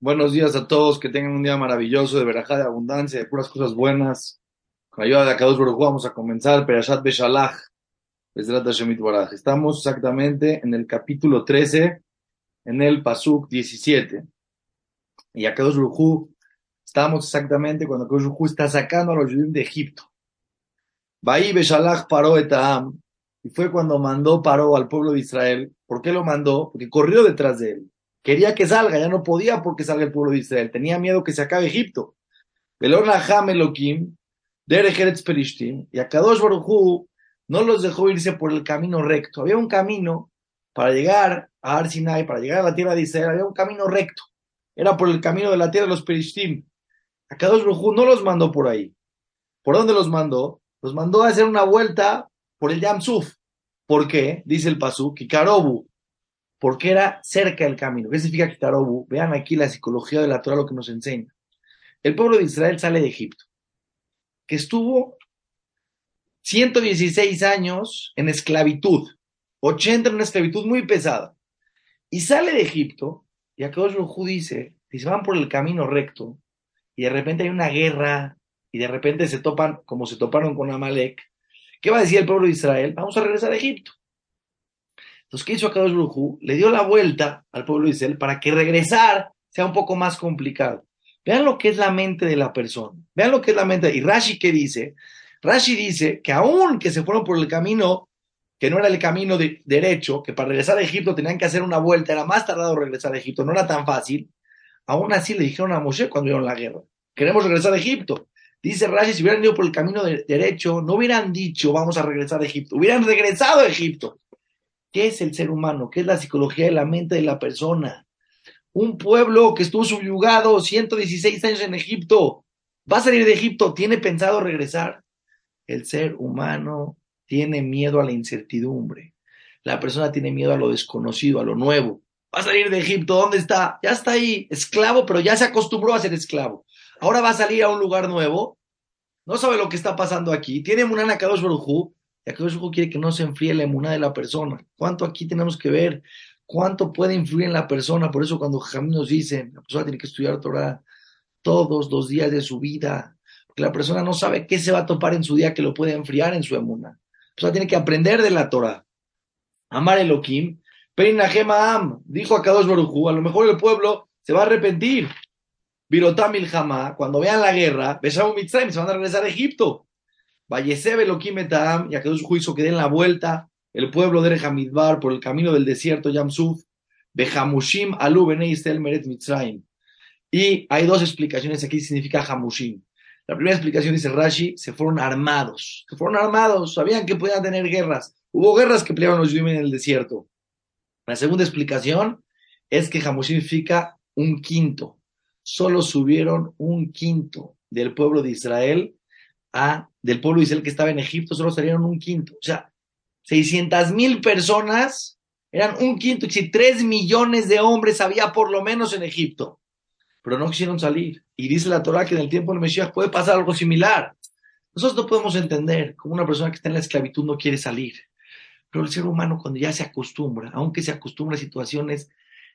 Buenos días a todos, que tengan un día maravilloso de verajá, de abundancia, de puras cosas buenas. Con ayuda de Akadosh Baruj vamos a comenzar Perashat Beshalach, Hashemit Baraj. Estamos exactamente en el capítulo 13, en el Pasuk 17. Y Akadosh Baruj estamos exactamente cuando Akadosh Baruj está sacando a los judíos de Egipto. Bahí Beshalach paró Etaam, y fue cuando mandó paró al pueblo de Israel. ¿Por qué lo mandó? Porque corrió detrás de él. Quería que salga, ya no podía porque salga el pueblo de Israel. Tenía miedo que se acabe Egipto. Y a Kadosh no los dejó irse por el camino recto. Había un camino para llegar a Arsinai, para llegar a la tierra de Israel, había un camino recto. Era por el camino de la tierra de los Perishtim. A Kadosh Baruj no los mandó por ahí. ¿Por dónde los mandó? Los mandó a hacer una vuelta por el Yamsuf. ¿Por qué? Dice el Pasuk, Kikarobu, porque era cerca del camino. ¿Qué significa Kikarobu? Vean aquí la psicología de la Torah lo que nos enseña. El pueblo de Israel sale de Egipto, que estuvo 116 años en esclavitud, 80 en una esclavitud muy pesada, y sale de Egipto, y acá Hu dice, si se van por el camino recto, y de repente hay una guerra, y de repente se topan, como se toparon con Amalek, ¿qué va a decir el pueblo de Israel? Vamos a regresar a Egipto. Entonces, ¿qué hizo Akadosh Baruj Le dio la vuelta al pueblo de Israel para que regresar sea un poco más complicado. Vean lo que es la mente de la persona. Vean lo que es la mente. Y Rashi, ¿qué dice? Rashi dice que aún que se fueron por el camino que no era el camino de, derecho, que para regresar a Egipto tenían que hacer una vuelta, era más tardado regresar a Egipto, no era tan fácil, aún así le dijeron a Moshe cuando vieron la guerra, queremos regresar a Egipto. Dice Rashi, si hubieran ido por el camino de, derecho, no hubieran dicho vamos a regresar a Egipto, hubieran regresado a Egipto. ¿Qué es el ser humano? ¿Qué es la psicología de la mente de la persona? Un pueblo que estuvo subyugado 116 años en Egipto, va a salir de Egipto, ¿tiene pensado regresar? El ser humano tiene miedo a la incertidumbre. La persona tiene miedo a lo desconocido, a lo nuevo. Va a salir de Egipto, ¿dónde está? Ya está ahí, esclavo, pero ya se acostumbró a ser esclavo. Ahora va a salir a un lugar nuevo, no sabe lo que está pasando aquí, tiene un Kadosh Baruj y Akadosh quiere que no se enfríe la emuná de la persona. ¿Cuánto aquí tenemos que ver? ¿Cuánto puede influir en la persona? Por eso cuando Jamín nos dice, la persona tiene que estudiar Torah todos los días de su vida, porque la persona no sabe qué se va a topar en su día que lo puede enfriar en su emuna. La persona tiene que aprender de la Torah. Amar Elohim, Am, dijo a Kadosh Barujú, a lo mejor el pueblo se va a arrepentir. Virotam Ilhamá, cuando vean la guerra, Beshamu Mitzrayim, se van a regresar a Egipto. Vallesebe lo y a su juicio que den la vuelta el pueblo de Hamidbar por el camino del desierto Yamsuf, Behamushim Alu Benei Meret Mitzrayim. Y hay dos explicaciones aquí, significa Hamushim. La primera explicación dice Rashi, se fueron armados, se fueron armados, sabían que podían tener guerras. Hubo guerras que peleaban los judíos en el desierto. La segunda explicación es que Hamushim significa un quinto. Solo subieron un quinto del pueblo de Israel a, del pueblo de Israel que estaba en Egipto, solo salieron un quinto. O sea, 600 mil personas eran un quinto. Y si 3 millones de hombres había por lo menos en Egipto, pero no quisieron salir. Y dice la Torah que en el tiempo del Mesías puede pasar algo similar. Nosotros no podemos entender cómo una persona que está en la esclavitud no quiere salir. Pero el ser humano cuando ya se acostumbra, aunque se acostumbra a situaciones,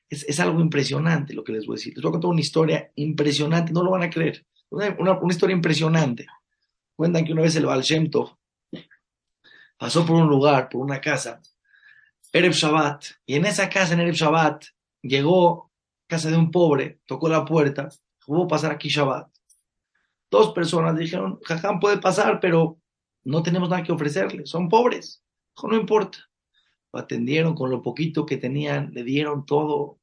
es, algo impresionante lo que les voy a decir. Les voy a contar una historia impresionante, no lo van a creer. una historia impresionante. Cuentan que una vez el Baal pasó por un lugar, por una casa, Erev Shabbat, y en esa casa, en Erev Shabbat, llegó casa de un pobre, tocó la puerta, a pasar aquí Shabbat. Dos personas dijeron, Jajam puede pasar, pero no tenemos nada que ofrecerle, son pobres. No importa. Lo atendieron con lo poquito que tenían, le dieron todo,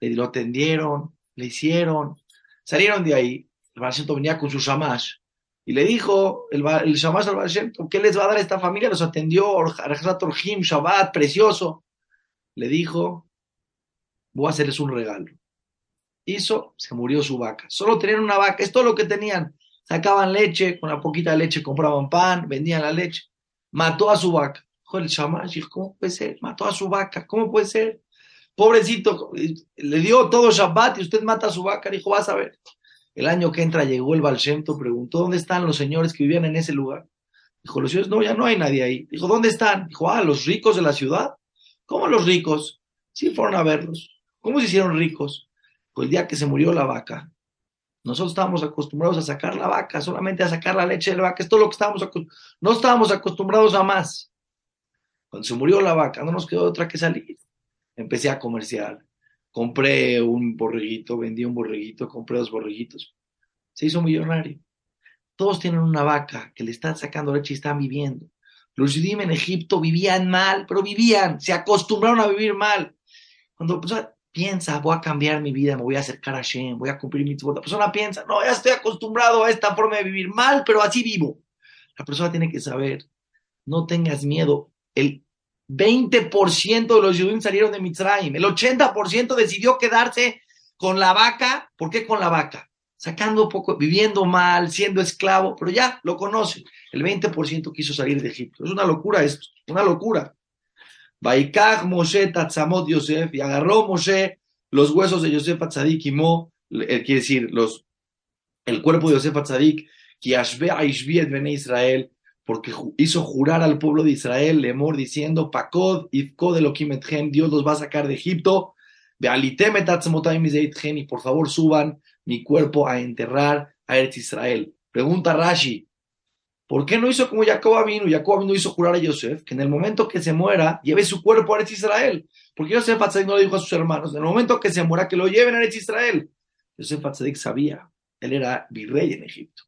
le lo atendieron, le hicieron, salieron de ahí. El Baal venía con su shamash, y le dijo el, el Shamash al ¿qué les va a dar esta familia? Los atendió, Orjim, Shabbat, precioso. Le dijo, voy a hacerles un regalo. Hizo, se murió su vaca. Solo tenían una vaca, es todo lo que tenían. Sacaban leche, con una poquita leche compraban pan, vendían la leche. Mató a su vaca. Dijo el Shamash, ¿cómo puede ser? Mató a su vaca, ¿cómo puede ser? Pobrecito, le dio todo Shabbat y usted mata a su vaca. Dijo, vas a ver. El año que entra llegó el Balshemto, preguntó, ¿dónde están los señores que vivían en ese lugar? Dijo, los señores, no, ya no hay nadie ahí. Dijo, ¿dónde están? Dijo, ah, los ricos de la ciudad. ¿Cómo los ricos? Sí, fueron a verlos. ¿Cómo se hicieron ricos? Pues el día que se murió la vaca, nosotros estábamos acostumbrados a sacar la vaca, solamente a sacar la leche de la vaca, es todo lo que estábamos acostumbrados. No estábamos acostumbrados a más. Cuando se murió la vaca, no nos quedó otra que salir. Empecé a comerciar. Compré un borreguito, vendí un borreguito, compré dos borreguitos. Se hizo millonario. Todos tienen una vaca que le están sacando leche y están viviendo. Los judíos en Egipto vivían mal, pero vivían, se acostumbraron a vivir mal. Cuando la persona piensa, voy a cambiar mi vida, me voy a acercar a Shem, voy a cumplir mi La persona piensa, no, ya estoy acostumbrado a esta forma de vivir mal, pero así vivo. La persona tiene que saber, no tengas miedo. El 20% de los judíos salieron de Mitzrayim. El 80% decidió quedarse con la vaca. ¿Por qué con la vaca? Sacando poco, viviendo mal, siendo esclavo, pero ya lo conocen. El 20% quiso salir de Egipto. Es una locura esto, una locura. Baikach Moshe Tatzamot Yosef, y agarró Moshe los huesos de Yosef Atzadik y Mo, quiere decir, los, el cuerpo de Yosef Atzadik, que Ashbe Aishviet Bene Israel, porque hizo jurar al pueblo de Israel, Lemor, diciendo, Pakod, Ifkod Elohim Dios los va a sacar de Egipto, y por favor suban mi cuerpo a enterrar a Eretz Israel. Pregunta Rashi, ¿por qué no hizo como Jacob vino? Jacob vino hizo jurar a Yosef que en el momento que se muera, lleve su cuerpo a Eretz Israel. Porque Yosef Atzadik no le dijo a sus hermanos, en el momento que se muera, que lo lleven a Eretz Israel. Yosef Atzadik sabía, él era virrey en Egipto.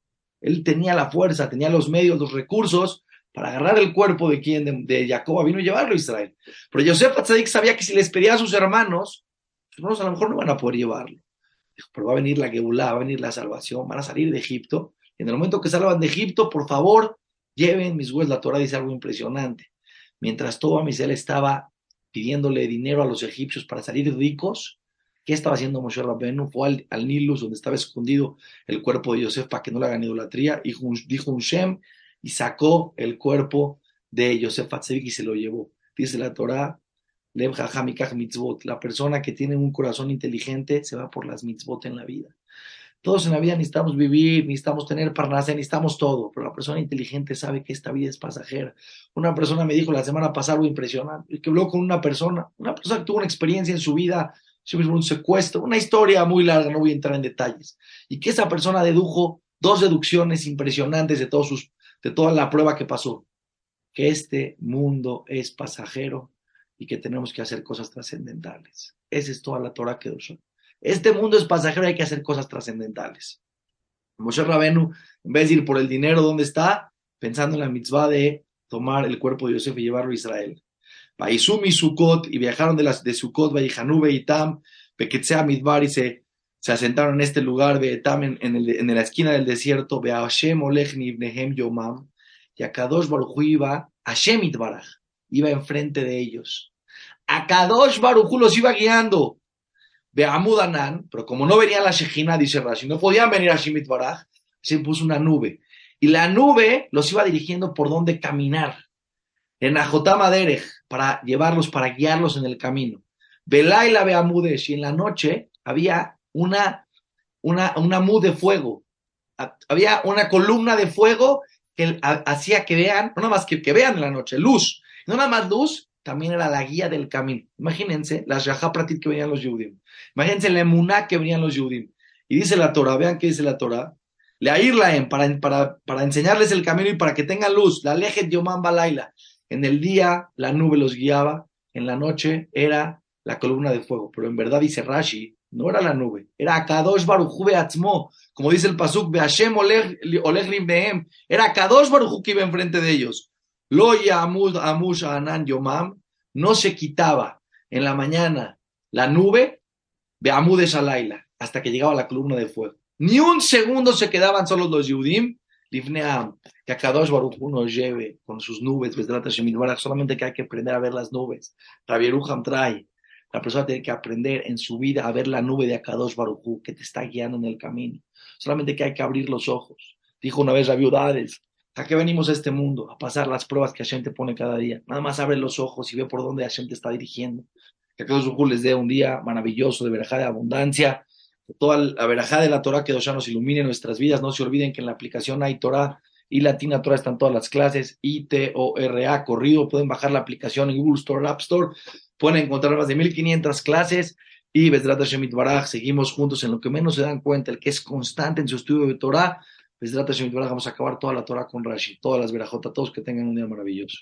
Él tenía la fuerza, tenía los medios, los recursos para agarrar el cuerpo de quien, de, Jacob vino y llevarlo a Israel. Pero Yosef Atzadik sabía que si les pedía a sus hermanos, sus hermanos a lo mejor no van a poder llevarlo. Dijo, pero va a venir la Geulá, va a venir la salvación, van a salir de Egipto. Y en el momento que salgan de Egipto, por favor, lleven mis huesos. La Torah dice algo impresionante. Mientras todo Amisel estaba pidiéndole dinero a los egipcios para salir ricos, ¿Qué estaba haciendo Moshe Rabbenu? Fue al, Nilus, donde estaba escondido el cuerpo de Yosef para que no le hagan idolatría, y dijo un Shem y sacó el cuerpo de Yosef Atzevik y se lo llevó. Dice la Torah, mitzvot, la persona que tiene un corazón inteligente se va por las mitzvot en la vida. Todos en la vida necesitamos vivir, necesitamos tener parnasa, necesitamos todo, pero la persona inteligente sabe que esta vida es pasajera. Una persona me dijo la semana pasada algo impresionante, que habló con una persona, una persona que tuvo una experiencia en su vida un secuestro, una historia muy larga, no voy a entrar en detalles, y que esa persona dedujo dos deducciones impresionantes de, todos sus, de toda la prueba que pasó, que este mundo es pasajero y que tenemos que hacer cosas trascendentales. Esa es toda la Torah que usó. Este mundo es pasajero, hay que hacer cosas trascendentales. Moshe Rabenu, en vez de ir por el dinero, ¿dónde está? Pensando en la mitzvah de tomar el cuerpo de Yosef y llevarlo a Israel. Paisumi Sukkot, y viajaron de, las, de Sukkot, Vaijanube y Tam, Peketzea Midbar, y se, se asentaron en este lugar, Beetam, en, en, el, en la esquina del desierto, Beashem Olechni Ibnehem Yomam, y a Kadosh Baruj iba, Hashem Itbaraj, iba enfrente de ellos. A Kadosh Baruj los iba guiando. Beamudanan, pero como no venía la Shejina, dice Rashi, no podían venir a Hashem Itbaraj, se puso una nube. Y la nube los iba dirigiendo por dónde caminar. En Ajotama Derech, para llevarlos, para guiarlos en el camino. Belaila Beamudesh, y en la noche había una, una, una mud de fuego. Había una columna de fuego que hacía que vean, no nada más que, que vean en la noche, luz. No nada más luz, también era la guía del camino. Imagínense las Pratit que venían los Yudim. Imagínense la Emuná que venían los Yudim. Y dice la Torah, vean qué dice la Torah. Le para, para, para enseñarles el camino y para que tengan luz. La leje Yomán Balaila. En el día la nube los guiaba, en la noche era la columna de fuego, pero en verdad dice Rashi, no era la nube, era Akadosh Baruchu Beatzmo, como dice el Pasuk, Beashem Oleg Behem, era Akadosh Baruchu que iba enfrente de ellos. Lo Amud Amush Anan Yomam, no se quitaba en la mañana la nube, Beamudes Alaila, hasta que llegaba la columna de fuego. Ni un segundo se quedaban solos los Yudim, Livneam, que a Kadosh Baruch nos lleve con sus nubes, solamente que hay que aprender a ver las nubes. Trae, la persona tiene que aprender en su vida a ver la nube de Akadosh Baruch que te está guiando en el camino. Solamente que hay que abrir los ojos. Dijo una vez viudades, ¿a qué venimos a este mundo? A pasar las pruebas que Hashem te pone cada día. Nada más abre los ojos y ve por dónde Hashem te está dirigiendo. Que Akadosh Baruch les dé un día maravilloso de verajá de abundancia. Toda la verajá de la Torah que ya nos ilumine nuestras vidas. No se olviden que en la aplicación hay Torah y Latina Torah están todas las clases, I-T-O-R-A, corrido, pueden bajar la aplicación en Google Store, App Store, pueden encontrar más de 1500 clases Y Besrat Hashem seguimos juntos en lo que menos se dan cuenta, el que es constante en su estudio de Torah. Besrat Hashem vamos a acabar toda la Torah con Rashi, todas las verajotas, todos que tengan un día maravilloso.